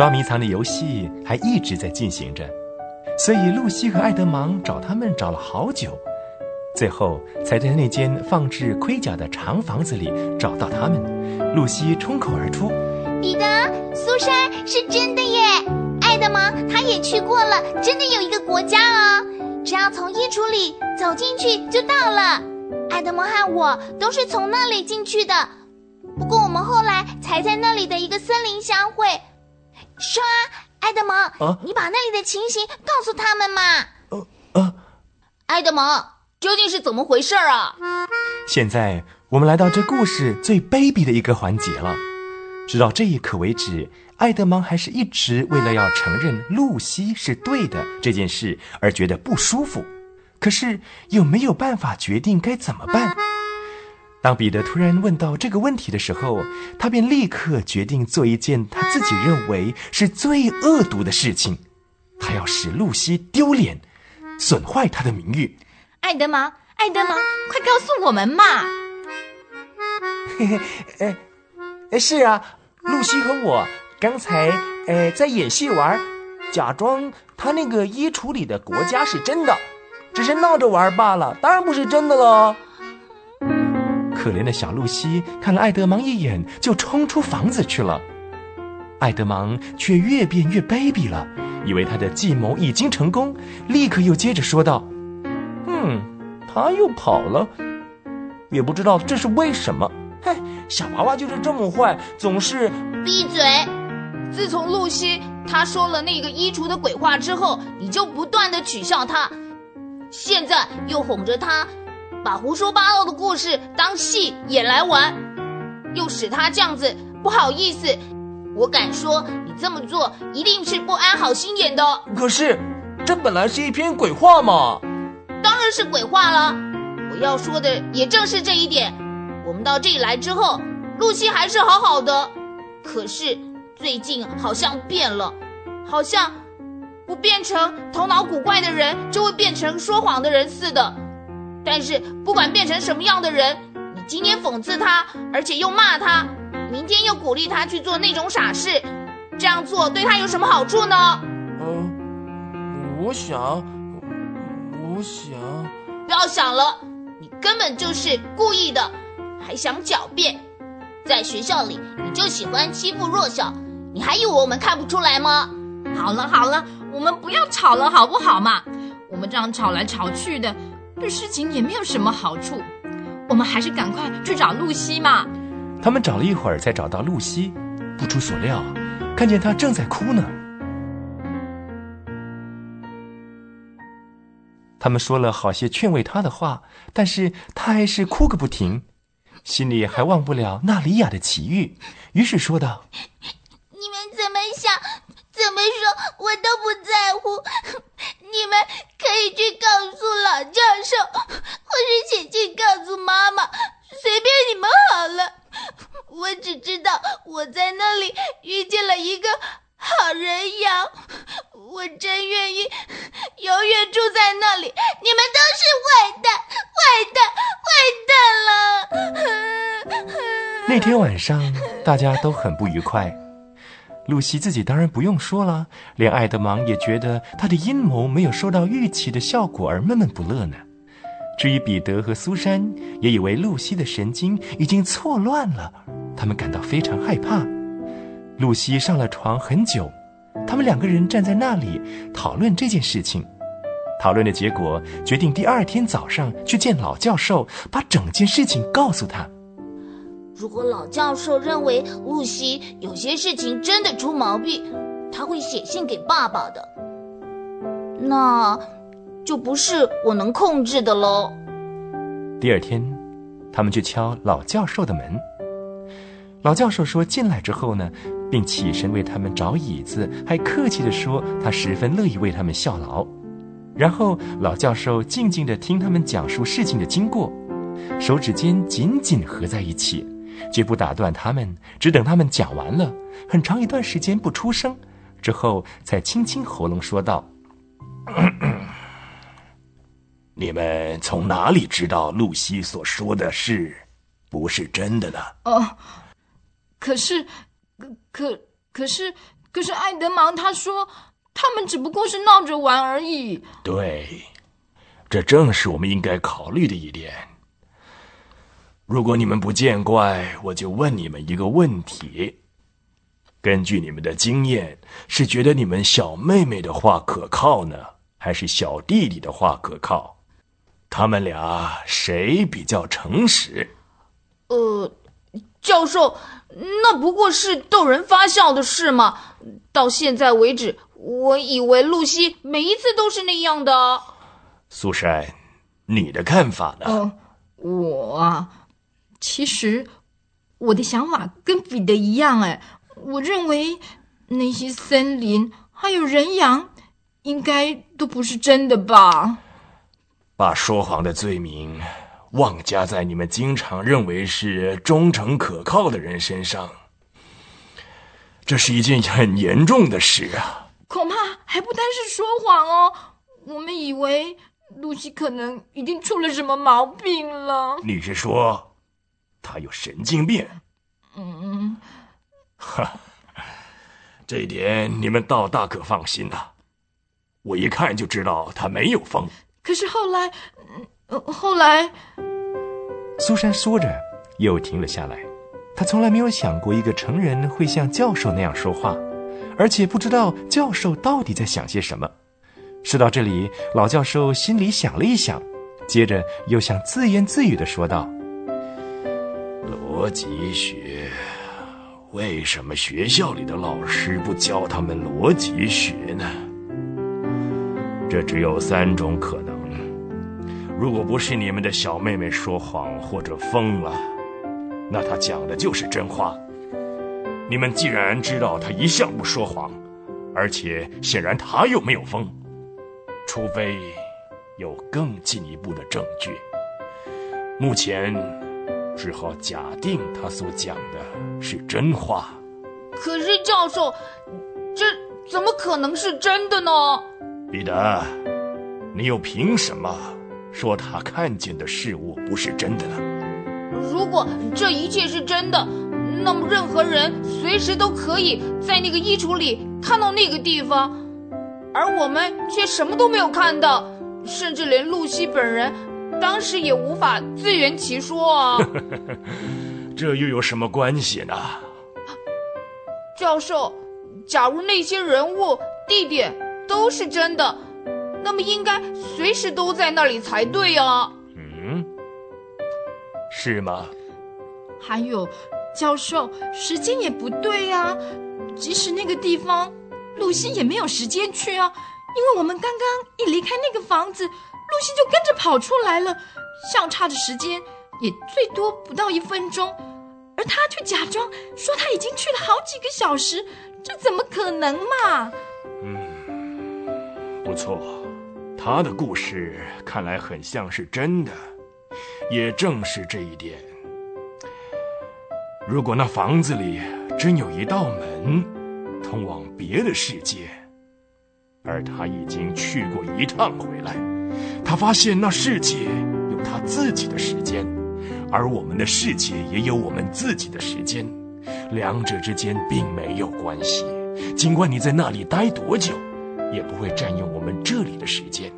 捉迷藏的游戏还一直在进行着，所以露西和爱德芒找他们找了好久，最后才在那间放置盔甲的长房子里找到他们。露西冲口而出：“彼得，苏珊是真的耶！爱德芒他也去过了，真的有一个国家哦，只要从衣橱里走进去就到了。爱德蒙和我都是从那里进去的，不过我们后来才在那里的一个森林相会。”说啊，埃德蒙，你把那里的情形告诉他们嘛。呃呃，埃德蒙，究竟是怎么回事啊？现在我们来到这故事最卑鄙的一个环节了。直到这一刻为止，埃德蒙还是一直为了要承认露西是对的这件事而觉得不舒服，可是又没有办法决定该怎么办。当彼得突然问到这个问题的时候，他便立刻决定做一件他自己认为是最恶毒的事情，他要使露西丢脸，损坏他的名誉。爱德蒙，爱德蒙，快告诉我们嘛！嘿嘿，哎，哎，是啊，露西和我刚才哎在演戏玩，假装他那个衣橱里的国家是真的，只是闹着玩罢了，当然不是真的喽。可怜的小露西看了爱德芒一眼，就冲出房子去了。爱德芒却越变越卑鄙了，以为他的计谋已经成功，立刻又接着说道：“嗯，他又跑了，也不知道这是为什么。嘿，小娃娃就是这么坏，总是闭嘴。自从露西她说了那个衣橱的鬼话之后，你就不断的取笑她，现在又哄着她。”把胡说八道的故事当戏演来玩，又使他这样子不好意思。我敢说，你这么做一定是不安好心眼的。可是，这本来是一篇鬼话嘛。当然是鬼话了。我要说的也正是这一点。我们到这里来之后，露西还是好好的，可是最近好像变了，好像不变成头脑古怪的人，就会变成说谎的人似的。但是不管变成什么样的人，你今天讽刺他，而且又骂他，明天又鼓励他去做那种傻事，这样做对他有什么好处呢？嗯，我想，我想，不要想了，你根本就是故意的，还想狡辩。在学校里，你就喜欢欺负弱小，你还以为我们看不出来吗？好了好了，我们不要吵了好不好嘛？我们这样吵来吵去的。对事情也没有什么好处，我们还是赶快去找露西嘛。他们找了一会儿，才找到露西。不出所料，看见她正在哭呢。他们说了好些劝慰她的话，但是她还是哭个不停，心里还忘不了娜里亚的奇遇，于是说道：“你们怎么想，怎么说，我都不在乎。你们。”去告诉老教授，或是写信告诉妈妈，随便你们好了。我只知道我在那里遇见了一个好人羊，我真愿意永远住在那里。你们都是坏蛋，坏蛋，坏蛋了。那天晚上，大家都很不愉快。露西自己当然不用说了，连爱德芒也觉得他的阴谋没有收到预期的效果而闷闷不乐呢。至于彼得和苏珊，也以为露西的神经已经错乱了，他们感到非常害怕。露西上了床很久，他们两个人站在那里讨论这件事情。讨论的结果决定第二天早上去见老教授，把整件事情告诉他。如果老教授认为露西有些事情真的出毛病，他会写信给爸爸的，那就不是我能控制的喽。第二天，他们去敲老教授的门。老教授说进来之后呢，并起身为他们找椅子，还客气地说他十分乐意为他们效劳。然后老教授静静地听他们讲述事情的经过，手指间紧紧合在一起。绝不打断他们，只等他们讲完了，很长一段时间不出声，之后才清清喉咙说道：“ 你们从哪里知道露西所说的是不是真的呢？”“哦，可是，可可是，可是艾德芒他说，他们只不过是闹着玩而已。对，这正是我们应该考虑的一点。如果你们不见怪，我就问你们一个问题：根据你们的经验，是觉得你们小妹妹的话可靠呢，还是小弟弟的话可靠？他们俩谁比较诚实？呃，教授，那不过是逗人发笑的事嘛。到现在为止，我以为露西每一次都是那样的。苏珊，你的看法呢？嗯，我啊，其实我的想法跟彼得一样，哎，我认为那些森林还有人羊，应该都不是真的吧。把说谎的罪名妄加在你们经常认为是忠诚可靠的人身上，这是一件很严重的事啊！恐怕还不单是说谎哦，我们以为露西可能已经出了什么毛病了。你是说，她有神经病？嗯，哈，这一点你们倒大可放心呐，我一看就知道他没有疯。可是后来，呃，后来，苏珊说着又停了下来。她从来没有想过一个成人会像教授那样说话，而且不知道教授到底在想些什么。说到这里，老教授心里想了一想，接着又像自言自语的说道：“逻辑学，为什么学校里的老师不教他们逻辑学呢？这只有三种可能。”如果不是你们的小妹妹说谎或者疯了，那她讲的就是真话。你们既然知道她一向不说谎，而且显然她又没有疯，除非有更进一步的证据。目前只好假定他所讲的是真话。可是教授，这怎么可能是真的呢？彼得，你又凭什么？说他看见的事物不是真的呢？如果这一切是真的，那么任何人随时都可以在那个衣橱里看到那个地方，而我们却什么都没有看到，甚至连露西本人当时也无法自圆其说啊！这又有什么关系呢？教授，假如那些人物、地点都是真的。那么应该随时都在那里才对啊！嗯，是吗？还有，教授，时间也不对呀。即使那个地方，露西也没有时间去啊，因为我们刚刚一离开那个房子，露西就跟着跑出来了，相差的时间也最多不到一分钟，而他却假装说他已经去了好几个小时，这怎么可能嘛？嗯，不错。他的故事看来很像是真的，也正是这一点。如果那房子里真有一道门，通往别的世界，而他已经去过一趟回来，他发现那世界有他自己的时间，而我们的世界也有我们自己的时间，两者之间并没有关系。尽管你在那里待多久。也不会占用我们这里的时间，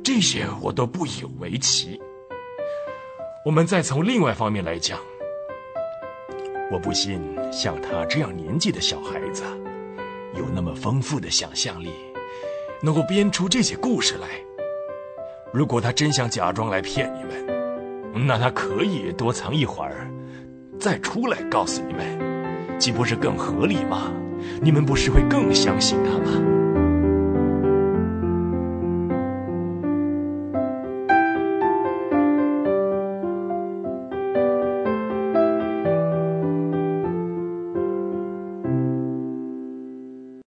这些我都不以为奇。我们再从另外方面来讲，我不信像他这样年纪的小孩子，有那么丰富的想象力，能够编出这些故事来。如果他真想假装来骗你们，那他可以多藏一会儿，再出来告诉你们，岂不是更合理吗？你们不是会更相信他吗？